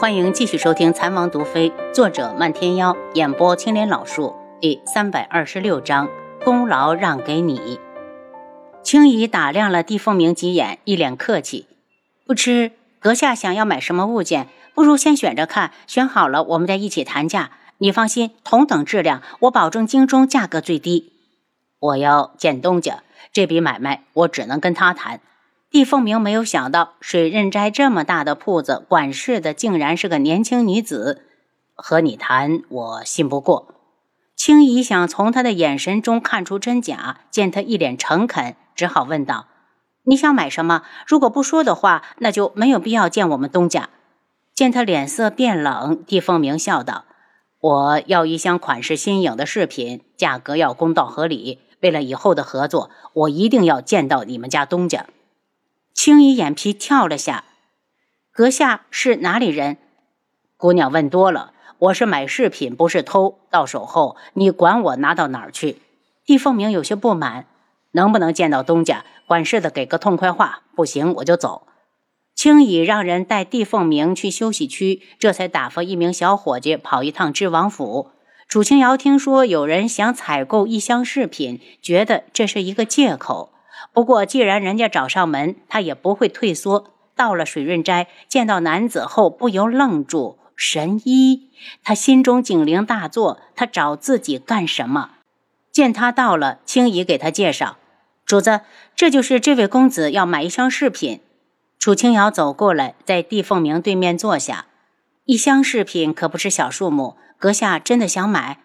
欢迎继续收听《残王毒妃》，作者漫天妖，演播青莲老树，第三百二十六章：功劳让给你。青姨打量了帝凤鸣几眼，一脸客气：“不知阁下想要买什么物件，不如先选着看，选好了我们再一起谈价。你放心，同等质量，我保证京中价格最低。我要见东家，这笔买卖我只能跟他谈。”帝凤鸣没有想到，水刃斋这么大的铺子，管事的竟然是个年轻女子。和你谈，我信不过。青姨想从他的眼神中看出真假，见他一脸诚恳，只好问道：“你想买什么？如果不说的话，那就没有必要见我们东家。”见他脸色变冷，帝凤鸣笑道：“我要一箱款式新颖的饰品，价格要公道合理。为了以后的合作，我一定要见到你们家东家。”青衣眼皮跳了下，阁下是哪里人？姑娘问多了，我是买饰品，不是偷。到手后，你管我拿到哪儿去？帝凤鸣有些不满，能不能见到东家？管事的给个痛快话，不行我就走。青衣让人带帝凤鸣去休息区，这才打发一名小伙计跑一趟知王府。楚清瑶听说有人想采购一箱饰品，觉得这是一个借口。不过，既然人家找上门，他也不会退缩。到了水润斋，见到男子后，不由愣住。神医，他心中警铃大作。他找自己干什么？见他到了，青姨给他介绍：“主子，这就是这位公子要买一箱饰品。”楚清瑶走过来，在地凤鸣对面坐下。一箱饰品可不是小数目，阁下真的想买？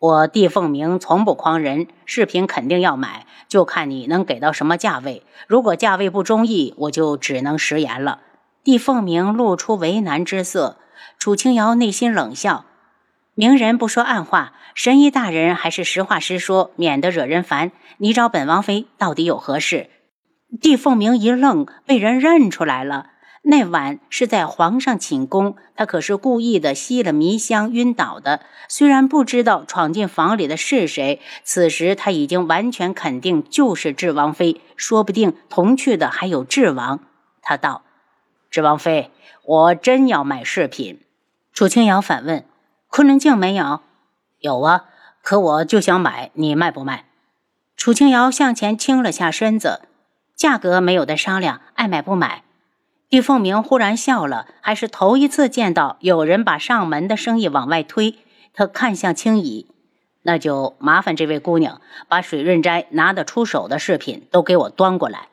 我帝凤鸣从不诓人，饰品肯定要买，就看你能给到什么价位。如果价位不中意，我就只能食言了。帝凤鸣露出为难之色，楚清瑶内心冷笑：明人不说暗话，神医大人还是实话实说，免得惹人烦。你找本王妃到底有何事？帝凤鸣一愣，被人认出来了。那晚是在皇上寝宫，他可是故意的吸了迷香晕倒的。虽然不知道闯进房里的是谁，此时他已经完全肯定就是智王妃，说不定同去的还有智王。他道：“智王妃，我真要买饰品。”楚清瑶反问：“昆仑镜没有？”“有啊，可我就想买，你卖不卖？”楚清瑶向前倾了下身子：“价格没有的商量，爱买不买。”帝凤鸣忽然笑了，还是头一次见到有人把上门的生意往外推。他看向青姨，那就麻烦这位姑娘把水润斋拿得出手的饰品都给我端过来。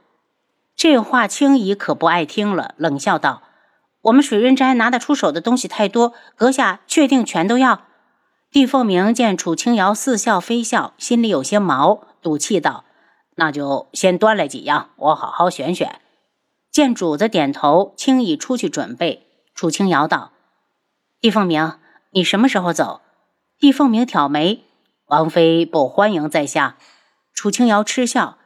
这话青姨可不爱听了，冷笑道：“我们水润斋拿得出手的东西太多，阁下确定全都要？”帝凤鸣见楚清瑶似笑非笑，心里有些毛，赌气道：“那就先端来几样，我好好选选。”见主子点头，青姨出去准备。楚清瑶道：“帝凤鸣，你什么时候走？”帝凤鸣挑眉：“王妃不欢迎在下。”楚清瑶嗤笑：“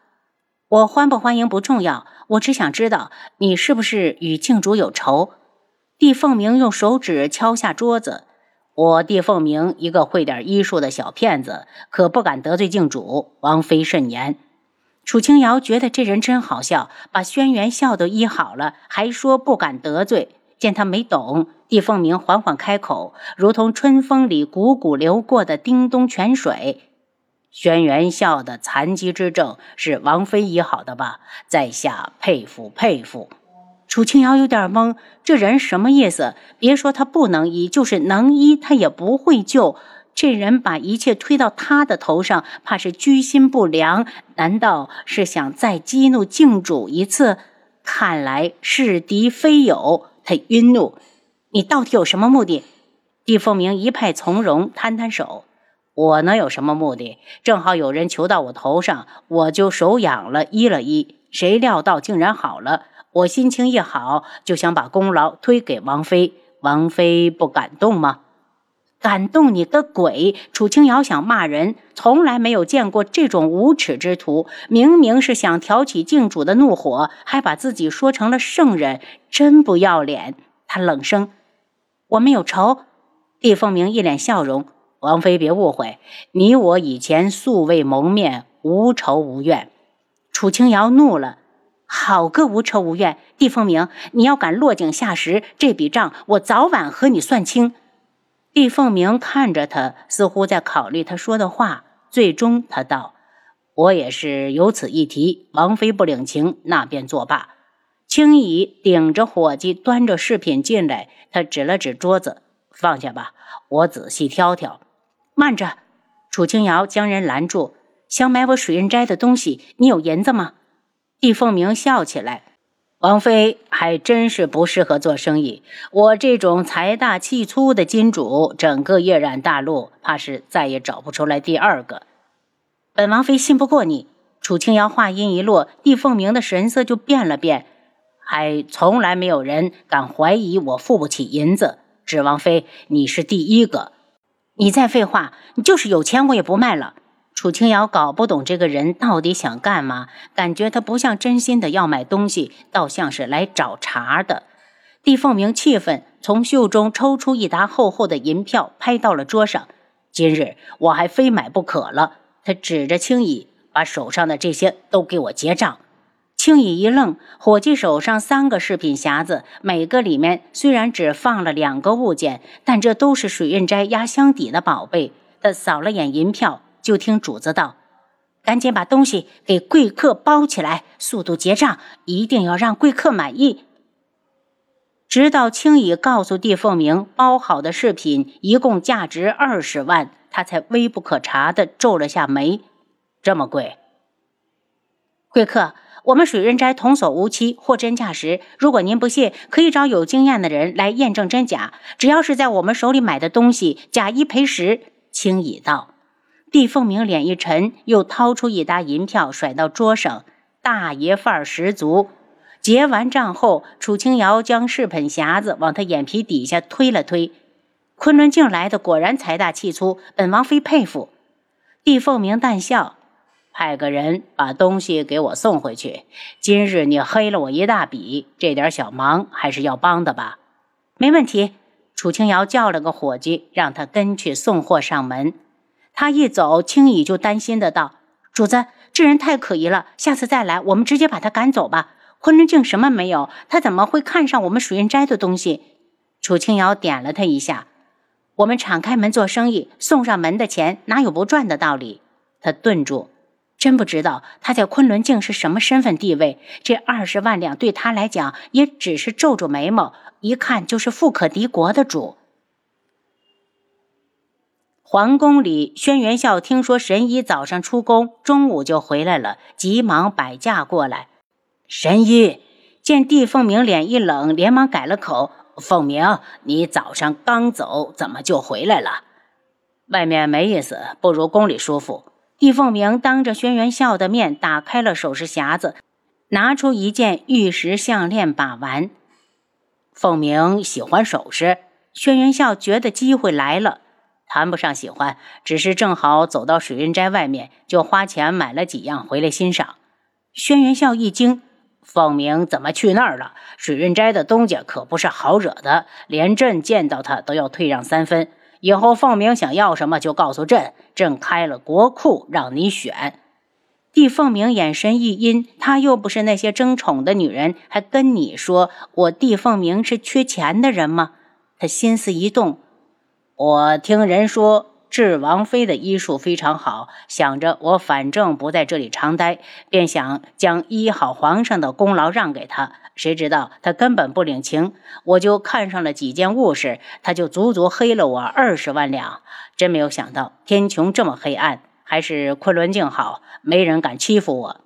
我欢不欢迎不重要，我只想知道你是不是与静主有仇。”帝凤鸣用手指敲下桌子：“我帝凤鸣一个会点医术的小骗子，可不敢得罪静主。王妃慎言。”楚清瑶觉得这人真好笑，把轩辕笑都医好了，还说不敢得罪。见他没懂，帝凤鸣缓缓开口，如同春风里汩汩流过的叮咚泉水。轩辕笑的残疾之症是王妃医好的吧？在下佩服佩服。楚清瑶有点懵，这人什么意思？别说他不能医，就是能医，他也不会救。这人把一切推到他的头上，怕是居心不良。难道是想再激怒靖主一次？看来是敌非友。他晕怒，你到底有什么目的？帝凤鸣一派从容，摊摊手：“我能有什么目的？正好有人求到我头上，我就手痒了，医了医。谁料到竟然好了。我心情一好，就想把功劳推给王妃。王妃不感动吗？”感动你个鬼！楚清瑶想骂人，从来没有见过这种无耻之徒。明明是想挑起靖主的怒火，还把自己说成了圣人，真不要脸！他冷声：“我们有仇。”帝凤鸣一脸笑容：“王妃别误会，你我以前素未谋面，无仇无怨。”楚清瑶怒了：“好个无仇无怨！帝凤鸣，你要敢落井下石，这笔账我早晚和你算清。帝凤鸣看着他，似乎在考虑他说的话。最终，他道：“我也是有此一提，王妃不领情，那便作罢。”青姨顶着伙计，端着饰品进来，他指了指桌子：“放下吧，我仔细挑挑。”慢着，楚清瑶将人拦住：“想买我水印斋的东西，你有银子吗？”帝凤鸣笑起来：“王妃还真是不适合做生意。我这种财大气粗的金主，整个夜染大陆怕是再也找不出来第二个。本王妃信不过你。”楚清瑶话音一落，帝凤鸣的神色就变了变。还从来没有人敢怀疑我付不起银子，芷王妃，你是第一个。你再废话，你就是有钱，我也不卖了。楚清瑶搞不懂这个人到底想干嘛，感觉他不像真心的要买东西，倒像是来找茬的。帝凤鸣气愤，从袖中抽出一沓厚厚的银票，拍到了桌上。今日我还非买不可了。他指着青羽，把手上的这些都给我结账。青羽一愣，伙计手上三个饰品匣子，每个里面虽然只放了两个物件，但这都是水印斋压箱底的宝贝。他扫了眼银票。就听主子道：“赶紧把东西给贵客包起来，速度结账，一定要让贵客满意。”直到青羽告诉帝凤鸣，包好的饰品一共价值二十万，他才微不可察的皱了下眉：“这么贵？”贵客，我们水润斋童叟无欺，货真价实。如果您不信，可以找有经验的人来验证真假。只要是在我们手里买的东西，假一赔十。青羽道。帝凤鸣脸一沉，又掏出一沓银票甩到桌上，大爷范儿十足。结完账后，楚清瑶将饰品匣子往他眼皮底下推了推。昆仑镜来的果然财大气粗，本王妃佩服。帝凤鸣淡笑，派个人把东西给我送回去。今日你黑了我一大笔，这点小忙还是要帮的吧？没问题。楚清瑶叫了个伙计，让他跟去送货上门。他一走，青羽就担心的道：“主子，这人太可疑了，下次再来，我们直接把他赶走吧。昆仑镜什么没有，他怎么会看上我们水云斋的东西？”楚清瑶点了他一下：“我们敞开门做生意，送上门的钱哪有不赚的道理？”他顿住，真不知道他在昆仑镜是什么身份地位。这二十万两对他来讲，也只是皱皱眉毛，一看就是富可敌国的主。皇宫里，轩辕笑听说神医早上出宫，中午就回来了，急忙摆驾过来。神医见帝凤鸣脸一冷，连忙改了口：“凤鸣，你早上刚走，怎么就回来了？外面没意思，不如宫里舒服。”帝凤鸣当着轩辕笑的面打开了首饰匣子，拿出一件玉石项链把玩。凤鸣喜欢首饰，轩辕笑觉得机会来了。谈不上喜欢，只是正好走到水云斋外面，就花钱买了几样回来欣赏。轩辕笑一惊：“凤鸣怎么去那儿了？水云斋的东家可不是好惹的，连朕见到他都要退让三分。以后凤鸣想要什么就告诉朕，朕开了国库让你选。”帝凤鸣眼神一阴：“他又不是那些争宠的女人，还跟你说我帝凤鸣是缺钱的人吗？”他心思一动。我听人说，智王妃的医术非常好，想着我反正不在这里常待，便想将医好皇上的功劳让给他。谁知道他根本不领情，我就看上了几件物事，他就足足黑了我二十万两。真没有想到天穹这么黑暗，还是昆仑镜好，没人敢欺负我。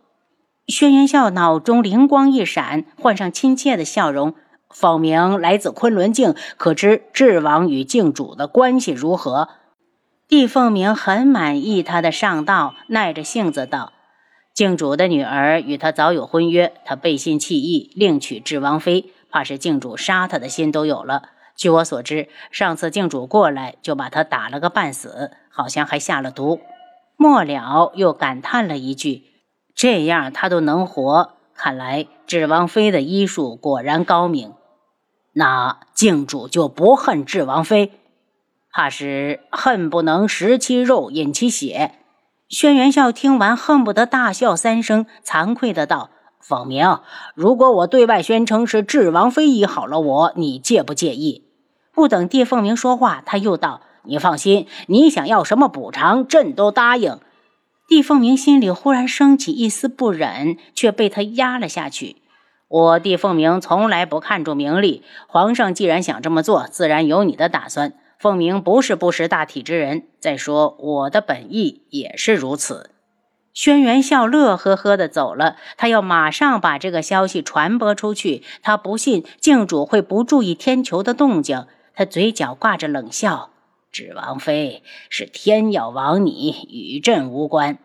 轩辕笑脑中灵光一闪，换上亲切的笑容。凤鸣来自昆仑镜，可知智王与镜主的关系如何？帝凤鸣很满意他的上道，耐着性子道：“镜主的女儿与他早有婚约，他背信弃义，另娶智王妃，怕是镜主杀他的心都有了。据我所知，上次镜主过来就把他打了个半死，好像还下了毒。”末了又感叹了一句：“这样他都能活，看来智王妃的医术果然高明。”那靖主就不恨智王妃，怕是恨不能食其肉，饮其血。轩辕笑听完，恨不得大笑三声，惭愧的道：“凤鸣，如果我对外宣称是智王妃医好了我，你介不介意？不等帝凤鸣说话，他又道：“你放心，你想要什么补偿，朕都答应。”帝凤鸣心里忽然升起一丝不忍，却被他压了下去。我帝凤鸣从来不看重名利，皇上既然想这么做，自然有你的打算。凤鸣不是不识大体之人，再说我的本意也是如此。轩辕笑乐呵呵的走了，他要马上把这个消息传播出去。他不信靖主会不注意天球的动静。他嘴角挂着冷笑：“指王妃是天要亡你，与朕无关。”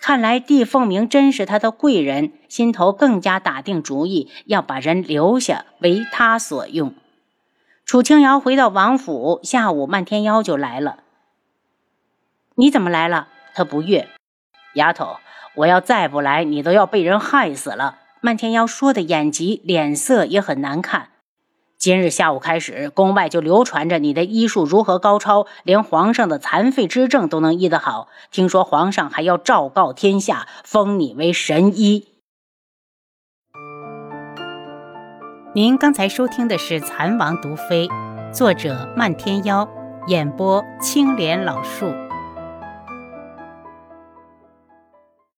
看来帝凤鸣真是他的贵人，心头更加打定主意要把人留下，为他所用。楚清瑶回到王府，下午漫天妖就来了。你怎么来了？他不悦。丫头，我要再不来，你都要被人害死了。漫天妖说的眼急，脸色也很难看。今日下午开始，宫外就流传着你的医术如何高超，连皇上的残废之症都能医得好。听说皇上还要昭告天下，封你为神医。您刚才收听的是《蚕王毒妃》，作者漫天妖，演播青莲老树。